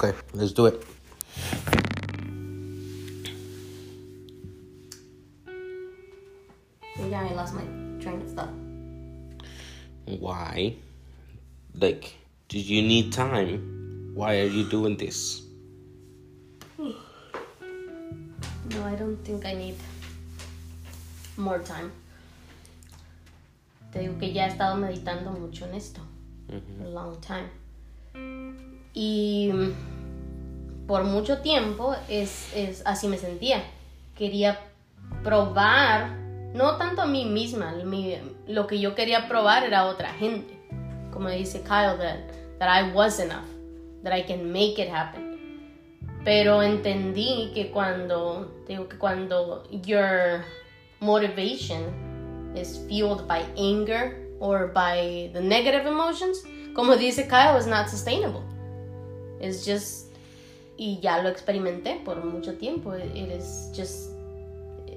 Okay, let's do it. Yeah, I lost my train of thought. Why? Like, do you need time? Why are you doing this? No, I don't think I need more time. Te digo que ya he estado meditando mucho en esto. A long time. Y por mucho tiempo es, es así me sentía. Quería probar, no tanto a mí misma, mi- lo que yo quería probar era otra gente. Como dice Kyle, that, that I was enough, that I can make it happen. Pero entendí que cuando, digo que cuando your motivation is fueled by anger or by the negative emotions, como dice Kyle, is not sustainable. It's just, y ya lo experimenté por mucho tiempo. It, is just,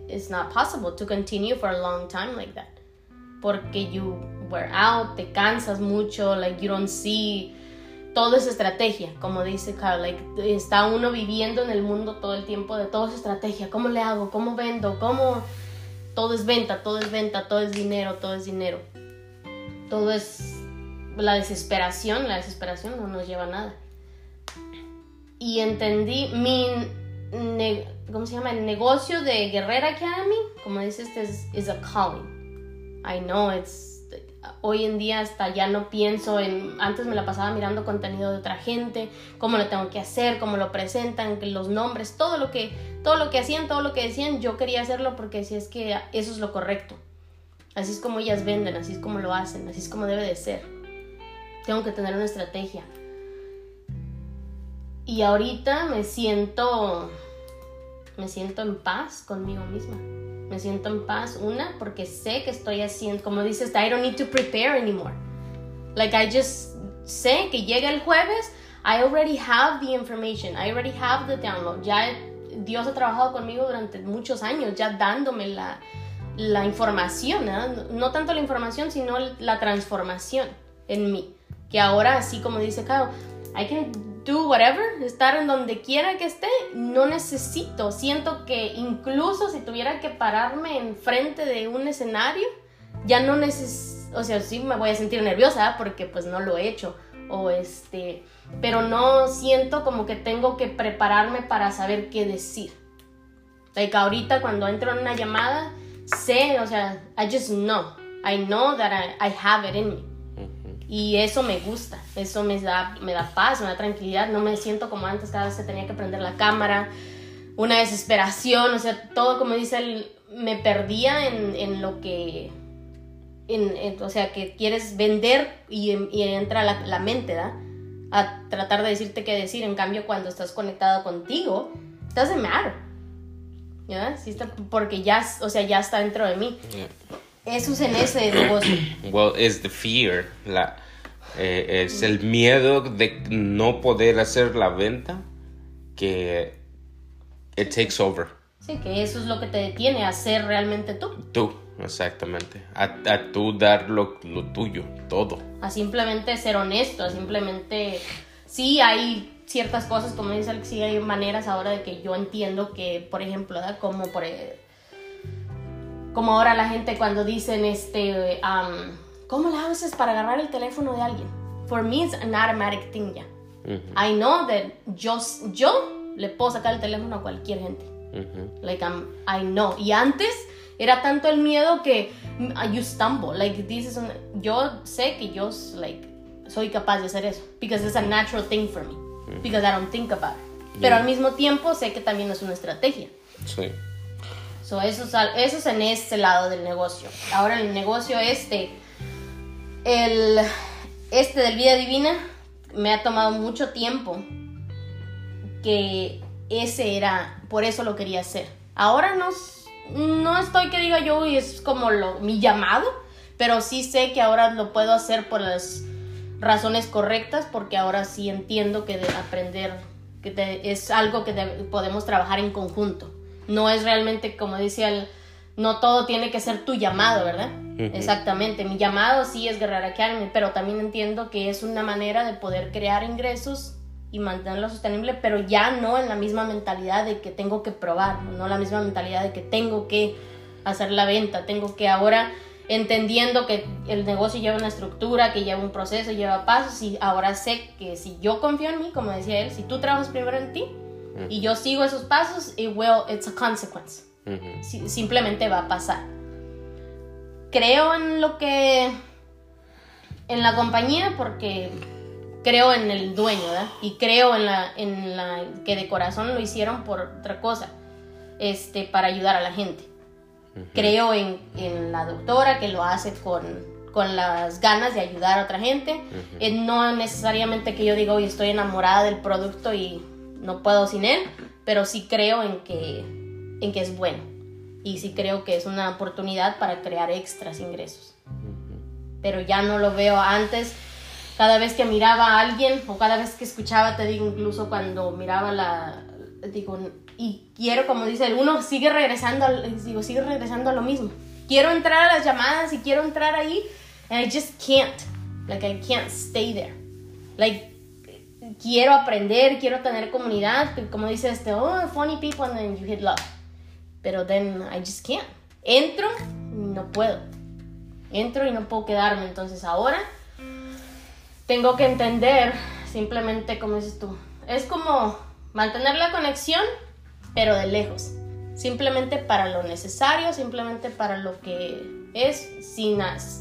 it's not possible to continue for a long time like that. Porque you wear out, te cansas mucho, like you don't see todo es estrategia, como dice Carl, like, está uno viviendo en el mundo todo el tiempo de todo es estrategia, ¿cómo le hago? ¿Cómo vendo? ¿Cómo? Todo es venta, todo es venta, todo es dinero, todo es dinero. Todo es la desesperación, la desesperación no nos lleva a nada. Y entendí mi, ¿cómo se llama? El negocio de Guerrera Academy, como dice este, es is a calling. I know it's hoy en día hasta ya no pienso en antes me la pasaba mirando contenido de otra gente, cómo lo tengo que hacer, cómo lo presentan, los nombres, todo lo que todo lo que hacían, todo lo que decían, yo quería hacerlo porque si es que eso es lo correcto. Así es como ellas venden, así es como lo hacen, así es como debe de ser. Tengo que tener una estrategia. Y ahorita me siento me siento en paz conmigo misma. Me siento en paz, una, porque sé que estoy haciendo, como dices, I don't need to prepare anymore. Like I just sé que llega el jueves, I already have the information, I already have the download. Ya Dios ha trabajado conmigo durante muchos años, ya dándome la, la información, ¿eh? no tanto la información, sino la transformación en mí. Que ahora, así como dice Kyle, I can do whatever, estar en donde quiera que esté, no necesito. Siento que incluso si tuviera que pararme enfrente de un escenario, ya no necesito, o sea, sí me voy a sentir nerviosa porque pues no lo he hecho. O este, pero no siento como que tengo que prepararme para saber qué decir. Like ahorita cuando entro en una llamada, sé, o sea, I just know. I know that I, I have it in me. Y eso me gusta, eso me da, me da paz, me da tranquilidad, no me siento como antes, cada vez que tenía que prender la cámara, una desesperación, o sea, todo como dice él, me perdía en, en lo que, en, en- o sea, que quieres vender y, entra la, la mente, ¿da? A tratar de decirte qué decir, en cambio cuando estás conectado contigo, it doesn't matter, ¿ya? Sí está, porque ya, o sea, ya está dentro de mí. Eso es en ese negocio. Well, it's the fear, la, eh, es el miedo de no poder hacer la venta que it takes over. Sí, que eso es lo que te detiene a ser realmente tú. Tú, exactamente. A, a tú dar lo, lo tuyo, todo. A simplemente ser honesto, a simplemente... Sí, hay ciertas cosas, como dice Alex, sí hay maneras ahora de que yo entiendo que, por ejemplo, ¿verdad? como por... Como ahora la gente cuando dicen, este, um, ¿cómo le haces para agarrar el teléfono de alguien? For me, it's an automatic thing ya. I know that yo, yo le puedo sacar el teléfono a cualquier gente. Like I'm, I know. Y antes era tanto el miedo que mm, you stumble. Like this is un- yo sé que yo like soy capaz de hacer eso because it's a natural thing for me because I don't think about it. Pero al mismo tiempo sé que también es una estrategia. Sí. So, eso, es, eso es en este lado del negocio. Ahora el negocio este, el, este del vida divina, me ha tomado mucho tiempo que ese era, por eso lo quería hacer. Ahora no, no estoy que diga yo y es como lo, mi llamado, pero sí sé que ahora lo puedo hacer por las razones correctas porque ahora sí entiendo que de aprender que es algo que de- podemos trabajar en conjunto. No es realmente como decía el, no todo tiene que ser tu llamado, ¿verdad? Exactamente, mi llamado sí es Guerrera Academy, pero también entiendo que es una manera de poder crear ingresos y mantenerlo sostenible, pero ya no en la misma mentalidad de que tengo que probar, no la misma mentalidad de que tengo que hacer la venta, tengo que ahora entendiendo que el negocio lleva una estructura, que lleva un proceso, lleva pasos y ahora sé que si yo confío en mí, como decía él, si tú trabajas primero en ti y yo sigo esos pasos, it will, it's a consequence. simplemente va a pasar. Creo en lo que en la compañía porque creo en el dueño, ¿verdad? Y creo en la en la que de corazón lo hicieron por otra cosa, este para ayudar a la gente. Creo en, la doctora que lo hace con, las ganas de ayudar a otra gente. Eh, no necesariamente que yo diga, hoy estoy enamorada del producto y no puedo sin él, pero sí creo en que, en que es bueno. Y sí creo que es una oportunidad para crear extras ingresos. Pero ya no lo veo antes. Cada vez que miraba a alguien o cada vez que escuchaba, te digo, incluso cuando miraba la, digo, y quiero, como dice el uno, sigue regresando, digo, sigue regresando a lo mismo. Quiero entrar a las llamadas y quiero entrar ahí, and I just can't. Like, I can't stay there. Like, quiero aprender, quiero tener comunidad, como dice este, oh, funny people, and then you hit love. Pero then I just can't. Entro, no puedo. Entro y no puedo quedarme. Entonces ahora tengo que entender simplemente, como dices tú, es como mantener la conexión pero de lejos. Simplemente para lo necesario, simplemente para lo que es, sin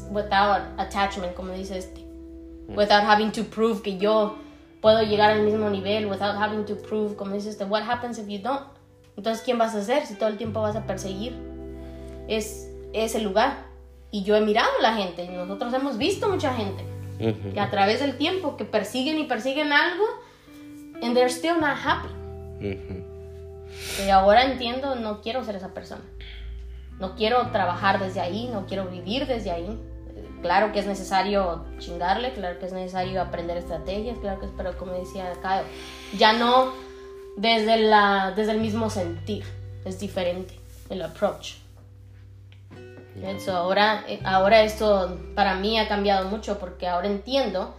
without attachment, como dice este. Without having to prove que yo puedo llegar al mismo nivel, without having to prove, como dice este, what happens if you don't? Entonces, ¿quién vas a hacer si todo el tiempo vas a perseguir? Es ese lugar. Y yo he mirado a la gente, y nosotros hemos visto mucha gente que a través del tiempo que persiguen y persiguen algo, and they're still not happy. Y ahora entiendo, no quiero ser esa persona. No quiero trabajar desde ahí, no quiero vivir desde ahí. Claro que es necesario chingarle, claro que es necesario aprender estrategias, claro que es, pero como decía Kyle, ya no desde, la, desde el mismo sentir, es diferente el approach. ahora, eh, ahora esto para mí ha cambiado mucho porque ahora entiendo.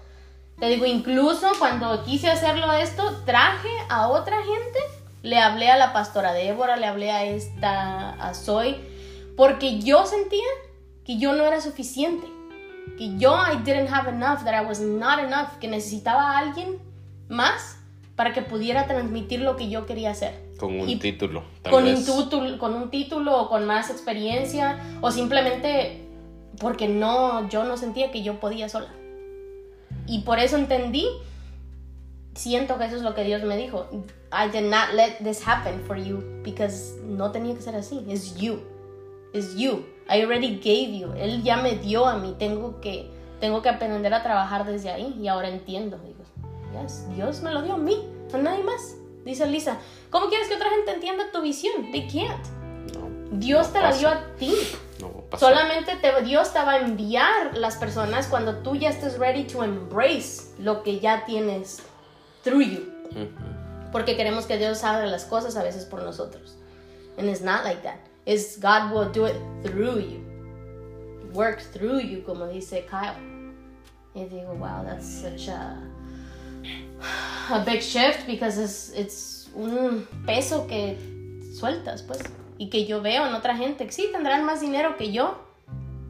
Te digo, incluso cuando quise hacerlo esto, traje a otra gente le hablé a la pastora Débora, le hablé a esta, a Zoe, porque yo sentía que yo no era suficiente, que yo I didn't have enough, that I was not enough, que necesitaba a alguien más para que pudiera transmitir lo que yo quería hacer. Con un título. con, Un título con un título o con más experiencia o simplemente porque no, yo no sentía que yo podía sola. Y por eso entendí siento que eso es lo que Dios me dijo. I did not let this happen for you because no tenía que ser así. Es you. Es you. I already gave you. Él ya me dio a mí. Tengo que, tengo que aprender a trabajar desde ahí y ahora entiendo. Digo, yes, Dios me lo dio a mí, a nadie más. Dice Lisa, ¿cómo quieres que otra gente entienda tu visión? They can't. Dios te la dio a ti. Solamente te, Dios te va a enviar las personas cuando tú ya estés ready to embrace lo que ya tienes through you. Porque queremos que Dios haga las cosas a veces por nosotros. And it's not like that. It's God will do it through you. Work through you, como dice Kyle. Y digo, wow, that's such a, a big shift because it's, it's un peso que sueltas, pues. Y que yo veo en otra gente sí tendrán más dinero que yo,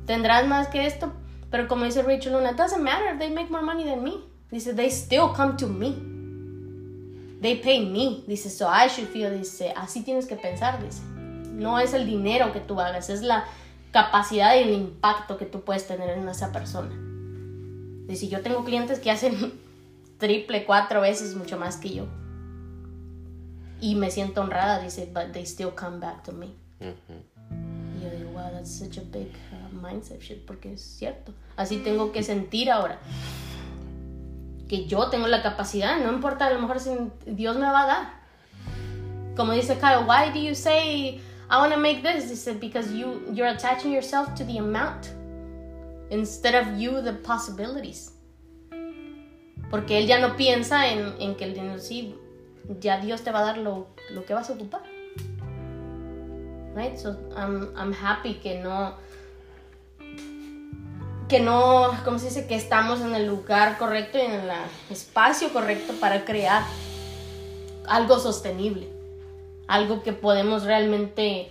tendrán más que esto, pero como dice Rachel Luna, it doesn't matter, they make more money than me. Dice, they still come to me. They pay me. Dice, so I should feel. Dice, así tienes que pensar. Dice, no es el dinero que tú hagas, es la capacidad y el impacto que tú puedes tener en esa persona. Dice, yo tengo clientes que hacen triple, cuatro veces mucho más que yo. Y me siento honrada, dice, but they still come back to me. Y yo digo, wow, that's such a big uh, mindset shit, porque es cierto. Así tengo que sentir ahora que yo tengo la capacidad, no importa a lo mejor si Dios me va a dar. Como dice Kyle, why do you say I want to make this? Dice, because you you're attaching yourself to the amount instead of you the possibilities. Porque él ya no piensa en, en que el dinero sí, ya Dios te va a dar lo, lo que vas a ocupar. Right? So I'm, I'm happy que no que no, ¿cómo se dice? Que estamos en el lugar correcto y en el espacio correcto para crear algo sostenible, algo que podemos realmente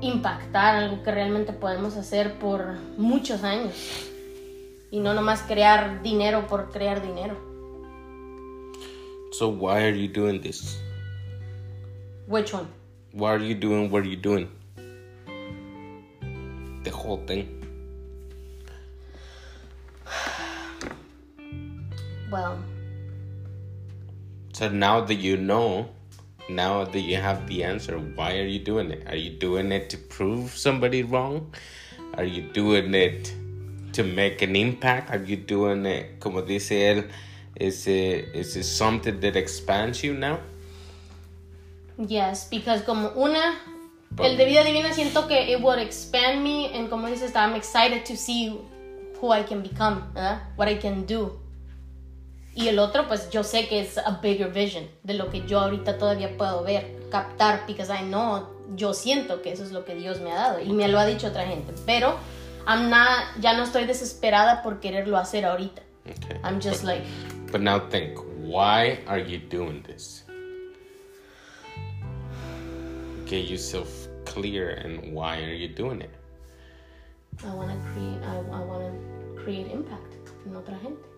impactar, algo que realmente podemos hacer por muchos años y no nomás crear dinero por crear dinero. So why are you doing this? Which one? Why are you doing what are you doing? The whole thing. Well, So now that you know, now that you have the answer, why are you doing it? Are you doing it to prove somebody wrong? Are you doing it to make an impact? Are you doing it, como dice él, is it, is it something that expands you now? yes, because como una, el de vida divina siento que it would expand me and como dices, I'm excited to see who I can become, ¿verdad? what I can do. Y el otro, pues yo sé que es a bigger vision de lo que yo ahorita todavía puedo ver, captar, because I know, yo siento que eso es lo que Dios me ha dado y me lo ha dicho otra gente, pero I'm not, ya no estoy desesperada por quererlo hacer ahorita. Okay. I'm just like, But now think, why are you doing this? Get yourself clear and why are you doing it? I want to create, I, I want to create impact en otra gente.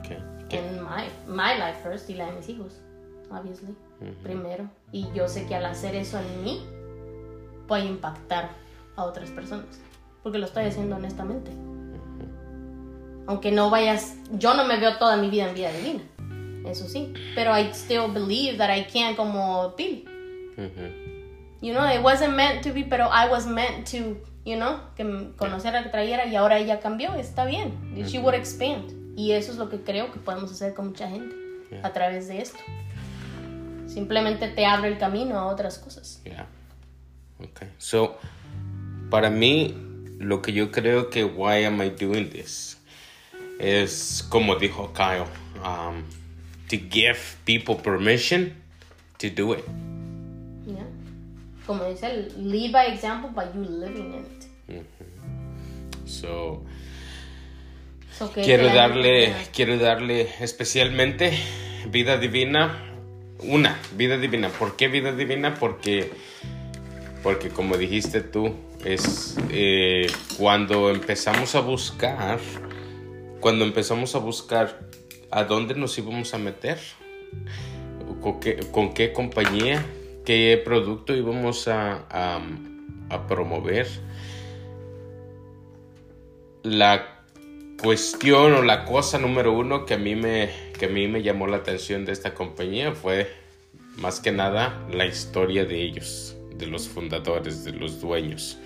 Okay. okay. En my, my life first y la de mis hijos, obviously, primero. Y yo sé que al hacer eso en mí, voy a impactar a otras personas. Porque lo estoy haciendo honestamente. Aunque no vayas, yo no me veo toda mi vida en vida divina. Eso sí. Pero I still believe that I can como Billy. Mhm. You know, it wasn't meant to be, pero I was meant to, you know, que m- conociera, que trayera y ahora ella cambió, está bien. She would expand. Y eso es lo que creo que podemos hacer con mucha gente Yeah. a través de esto. Simplemente te abre el camino a otras cosas. Yeah. Okay. So, para mí, lo que yo creo que why am I doing this es como dijo Kyle, um, to give people permission to do it. Yeah. Como dice, lead by example by you living in it. So, So quiero darle, quiero darle especialmente vida divina. Una, vida divina. ¿Por qué vida divina? Porque, porque como dijiste tú, es eh, cuando empezamos a buscar, cuando empezamos a buscar a dónde nos íbamos a meter, con qué, con qué compañía, qué producto íbamos a, a, a promover. La cuestión o la cosa número uno que a mí me, que a mí me llamó la atención de esta compañía fue más que nada la historia de ellos, de los fundadores, de los dueños.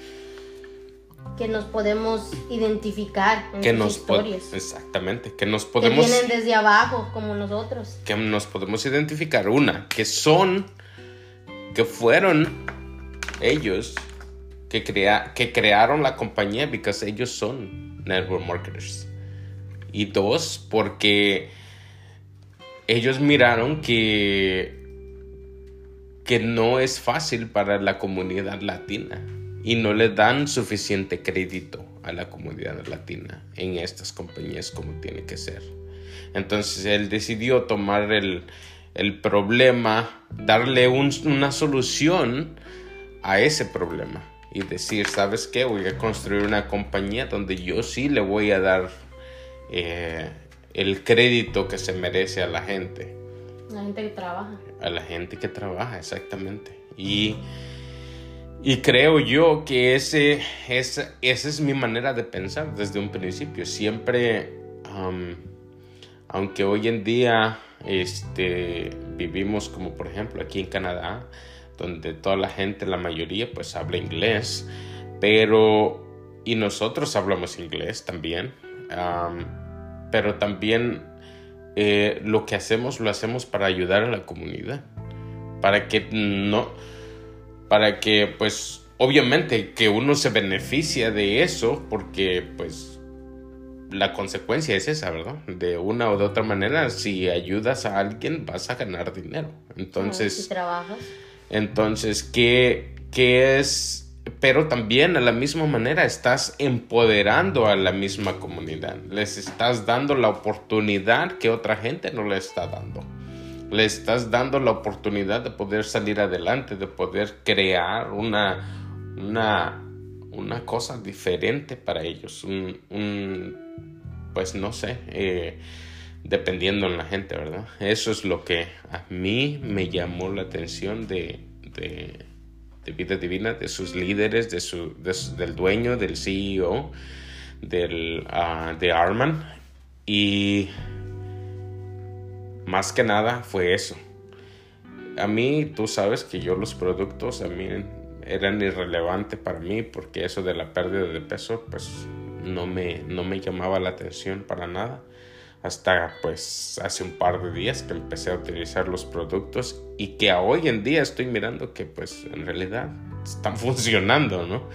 Que nos podemos identificar en Que sus nos historias. exactamente, que nos Que podemos vienen desde abajo, como nosotros. que nos podemos identificar una, que son que fueron ellos que crea, que crearon la compañía because ellos son network marketers. Y dos, porque ellos miraron que que no es fácil para la comunidad latina y no le dan suficiente crédito a la comunidad latina en estas compañías como tiene que ser. Entonces él decidió tomar el, el problema, darle un- una solución a ese problema y decir, ¿sabes qué? Voy a construir una compañía donde yo sí le voy a dar eh, el crédito que se merece a la gente La gente que trabaja. a la gente que trabaja, exactamente. Y, y creo yo que ese, esa, esa es mi manera de pensar desde un principio. Siempre, aunque hoy en día este, vivimos como por ejemplo aquí en Canadá, donde toda la gente, la mayoría, pues habla inglés, pero, y nosotros hablamos inglés también, am, pero también eh, lo que hacemos lo hacemos para ayudar a la comunidad para que no para que pues obviamente que uno se beneficia de eso porque pues la consecuencia es esa, ¿verdad? De una o de otra manera, si ayudas a alguien vas a ganar dinero. Si Entonces, trabajas. Entonces ¿qué, qué es pero también a la misma manera estás empoderando a la misma comunidad. Les estás dando la oportunidad que otra gente no le está dando. Le estás dando la oportunidad de poder salir adelante, de poder crear una, una, cosa diferente para ellos. Un, pues no sé, eh, dependiendo en la gente, ¿verdad? Eso es lo que a mí me llamó la atención de de vida divina, de sus líderes, de su, del dueño, del CEO, del, ah, de Arman. Y más que nada fue eso. A mí, tú sabes que yo los productos a mí eran irrelevantes para mí porque eso de la pérdida de peso pues no me, no me llamaba la atención para nada hasta pues hace un par de días que empecé a utilizar los productos y que hoy en día estoy mirando que pues en realidad están funcionando, ¿no?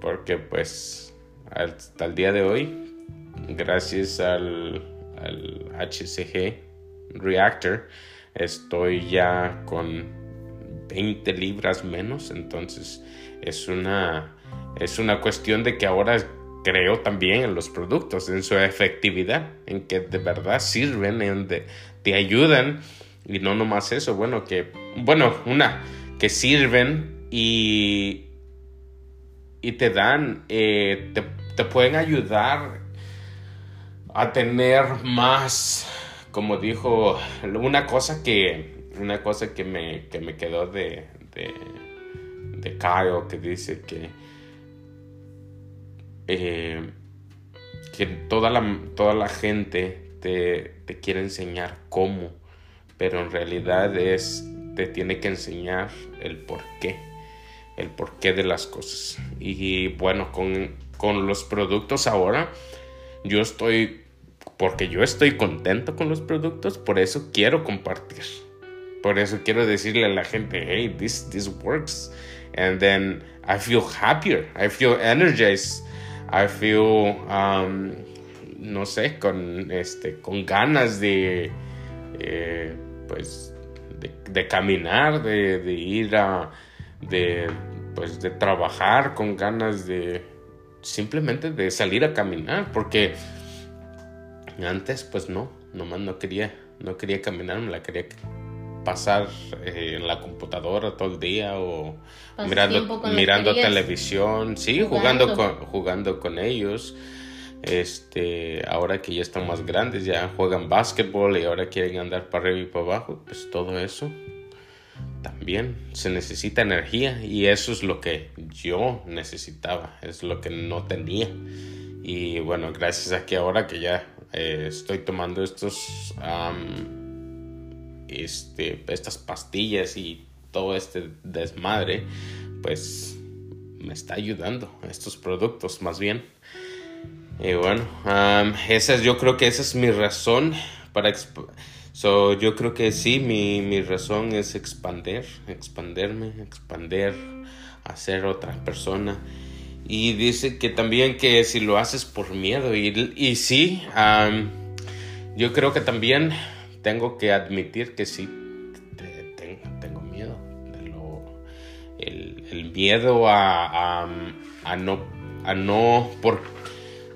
Porque pues hasta el día de hoy, gracias al, al HCG Reactor, estoy ya con 20 libras menos, entonces es una, es una cuestión de que ahora creo también en los productos, en su efectividad, en que de verdad sirven, en de, te ayudan. Y no nomás eso, bueno, que, bueno, una, que sirven y, y te dan, eh, te, te, pueden ayudar a tener más, como dijo, una cosa que, una cosa que me, que me quedó de, de, de Kyle, que dice que eh, que toda la, toda la gente te, quiere enseñar cómo, pero en realidad es, te tiene que enseñar el por qué, el porqué de las cosas. Y bueno, con, con los productos ahora, yo estoy, porque yo estoy contento con los productos, por eso quiero compartir. Por eso quiero decirle a la gente, hey, this, this works. And then I feel happier, I feel energized. I feel, um, no sé, con, este, con ganas de, eh, pues, de, caminar, de, ir a, de, pues, de trabajar, con ganas de, simplemente de salir a caminar, porque antes, pues, no, nomás no quería, no quería caminar, me la quería pasar eh, en la computadora todo el día o mirando, mirando televisión, sí, jugando. con, jugando con ellos. Este, ahora que ya están más grandes, ya juegan básquetbol y ahora quieren andar para arriba y para abajo, pues todo eso también se necesita energía y eso es lo que yo necesitaba, es lo que no tenía. Y bueno, gracias a que ahora que ya eh, estoy tomando estos este, estas pastillas y todo este desmadre, pues me está ayudando estos productos más bien. Y bueno, esa es, yo creo que esa es mi razón para... So, yo creo que sí, mi, mi razón es expander, expanderme, expander, hacer otra persona. Y dice que también que si lo haces por miedo, y, y sí, yo creo que también tengo que admitir que sí, tengo miedo. el, miedo a, no... A no por,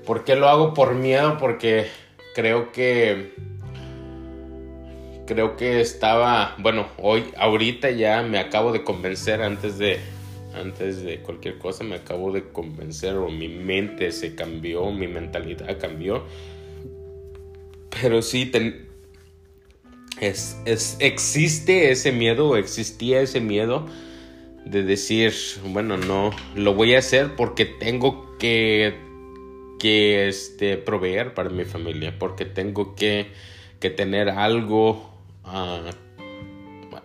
¿Por qué lo hago por miedo? Porque creo que... Creo que estaba... Bueno, hoy, ahorita ya me acabo de convencer antes de... Antes de cualquier cosa me acabo de convencer o mi mente se cambió, mi mentalidad cambió. Pero sí, ten, es, existe ese miedo, existía ese miedo de decir, bueno, no, lo voy a hacer porque tengo que, que este, proveer para mi familia, porque tengo que, que tener algo, ah,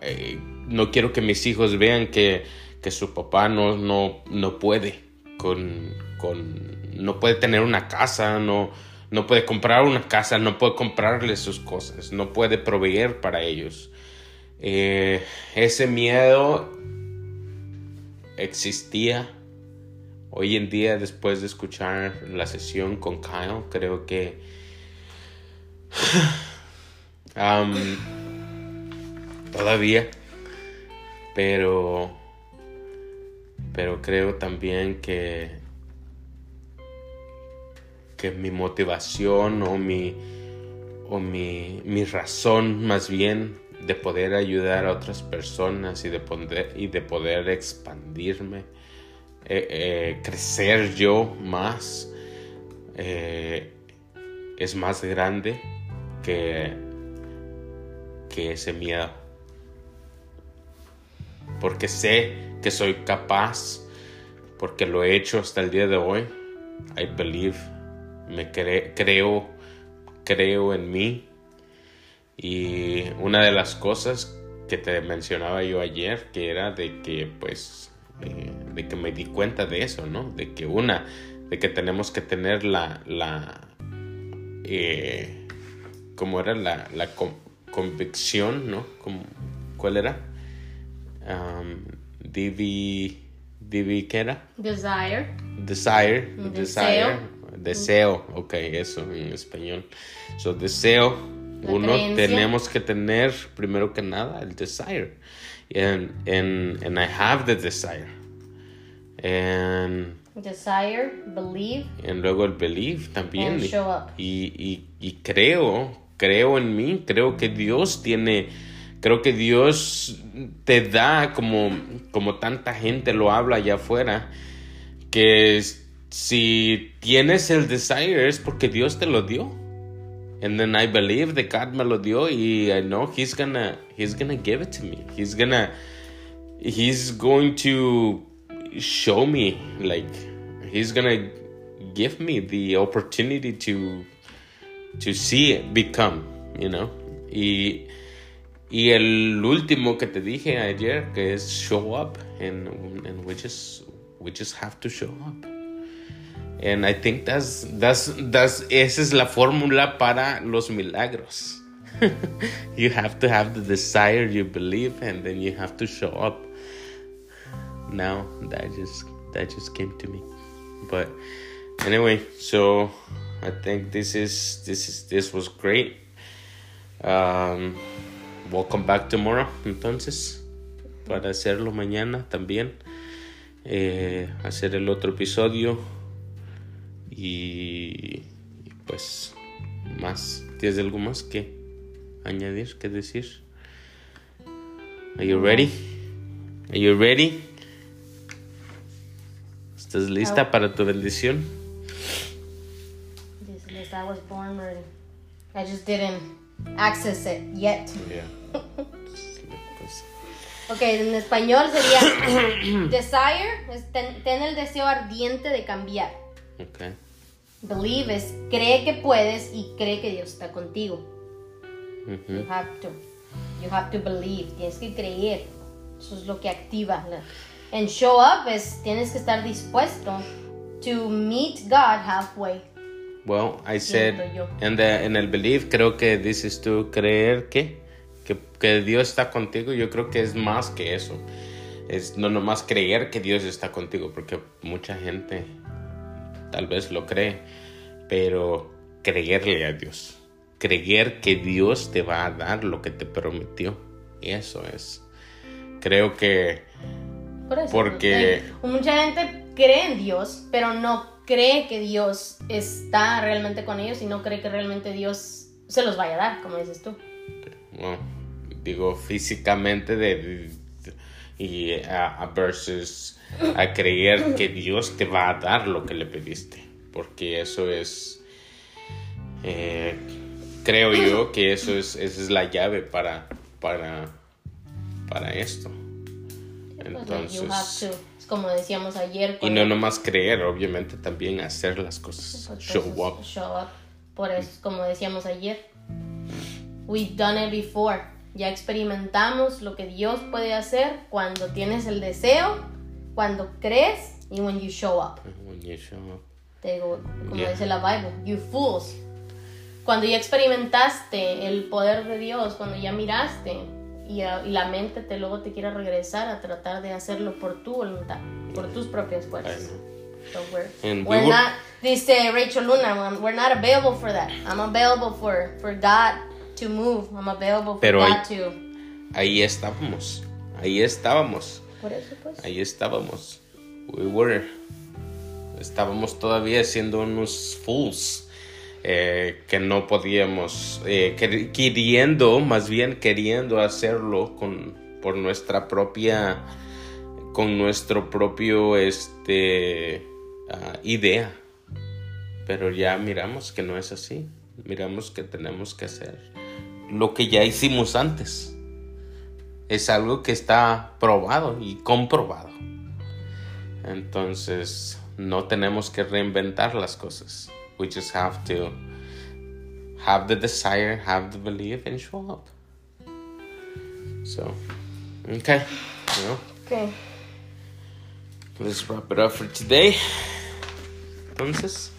eh, no quiero que mis hijos vean que, que su papá no, no, no puede, con, con, no puede tener una casa, no, no puede comprar una casa, no puede comprarle sus cosas, no puede proveer para ellos. Eh, ese miedo existía. Hoy en día, después de escuchar la sesión con Kyle, creo que todavía, pero pero creo también que que mi motivación o mi o mi, mi razón más bien de poder ayudar a otras personas y de poder, y de poder expandirme, eh, eh, crecer yo más, eh, es más grande que, que ese miedo. Porque sé que soy capaz, porque lo he hecho hasta el día de hoy. I believe, me creo, creo en mí y una de las cosas que te mencionaba yo ayer, que era de que pues, eh, de que me di cuenta de eso, ¿no? De que una, de que tenemos que tener la, la, eh, ¿cómo era? La, la convicción, ¿no? ¿Cuál era? Um, Divi, Divi, ¿qué era? Desire. Desire. Desire. Deseo. Ok, eso en español. So, deseo uno tenemos que tener primero que nada el desire. And, and, and I have the desire. And, desire, believe. Y luego el believe también. Y, y, y, creo, creo en mí, creo que Dios tiene, creo que Dios te da como, como tanta gente lo habla allá afuera, que si tienes el desire es porque Dios te lo dio. and then I believe that God me lo dio y I know he's gonna he's gonna give it to me. He's gonna he's going to show me like he's gonna give me the opportunity to to see it become, you know. Y y el último que te dije ayer que es show up and and we just we just have to show up. And I think that's, that's, that's, esa es la fórmula para los milagros. you have to have the desire you believe and then you have to show up. Now that just that just came to me. But anyway, so I think this is this is this was great. Um, welcome back tomorrow, entonces, para hacerlo mañana también. Eh, hacer el otro episodio y, pues más. ¿Tienes algo más que añadir, que decir? Are you ready? Are you ready? ¿Estás lista para tu bendición? Yes, I was born ready. I just didn't access it yet. Yeah. ok, en español sería desire, es ten, el deseo ardiente de cambiar. Okay. Believe es cree que puedes y cree que Dios está contigo. You have to. You have to believe. Tienes que creer. Eso es lo que activa. En show up es tienes que estar dispuesto to meet God halfway. Well, I said en, the, en el believe creo que dices tú creer que, que que Dios está contigo. Yo creo que es más que eso. Es no nomás creer que Dios está contigo, porque mucha gente tal vez lo cree, pero creerle a Dios, creer que Dios te va a dar lo que te prometió, eso es. Creo que... porque... mucha gente cree en Dios, pero no cree que Dios está realmente con ellos y no cree que realmente Dios se los vaya a dar, como dices tú. digo físicamente de, y a, versus a creer que Dios te va a dar lo que le pediste. Porque eso es, eh, creo yo que eso es, esa es la llave para, para, para esto. Entonces, como decíamos ayer. Y no nomás creer, obviamente también hacer las cosas. Show up. Show up. Por eso, como decíamos ayer. We've done it before. Ya experimentamos lo que Dios puede hacer cuando tienes el deseo, cuando crees y when you show up. When you show up. Te digo, como dice la Bible, you fools. Cuando ya experimentaste el poder de Dios, cuando ya miraste y, la mente te luego te quiere regresar a tratar de hacerlo por tu voluntad, por tus propias fuerzas. So we're, we're not, dice Rachel Luna, we're not available for that. I'm available for, for God to move. I'm available for Pero God ahí, to. Ahí estábamos. Ahí estábamos. Pues. Ahí estábamos. we were, estábamos todavía siendo unos fools. eh, que no podíamos, eh, quer- queriendo, más bien queriendo hacerlo con, por nuestra propia, con nuestro propio, este, ah, idea. Pero ya miramos que no es así. Miramos que tenemos que hacer lo que ya hicimos antes. Es algo que está probado y comprobado. Entonces, no tenemos que reinventar las cosas. We just have to have the desire, have the belief, and show up. So, okay. Well, Ok. let's wrap it up for today. Entonces,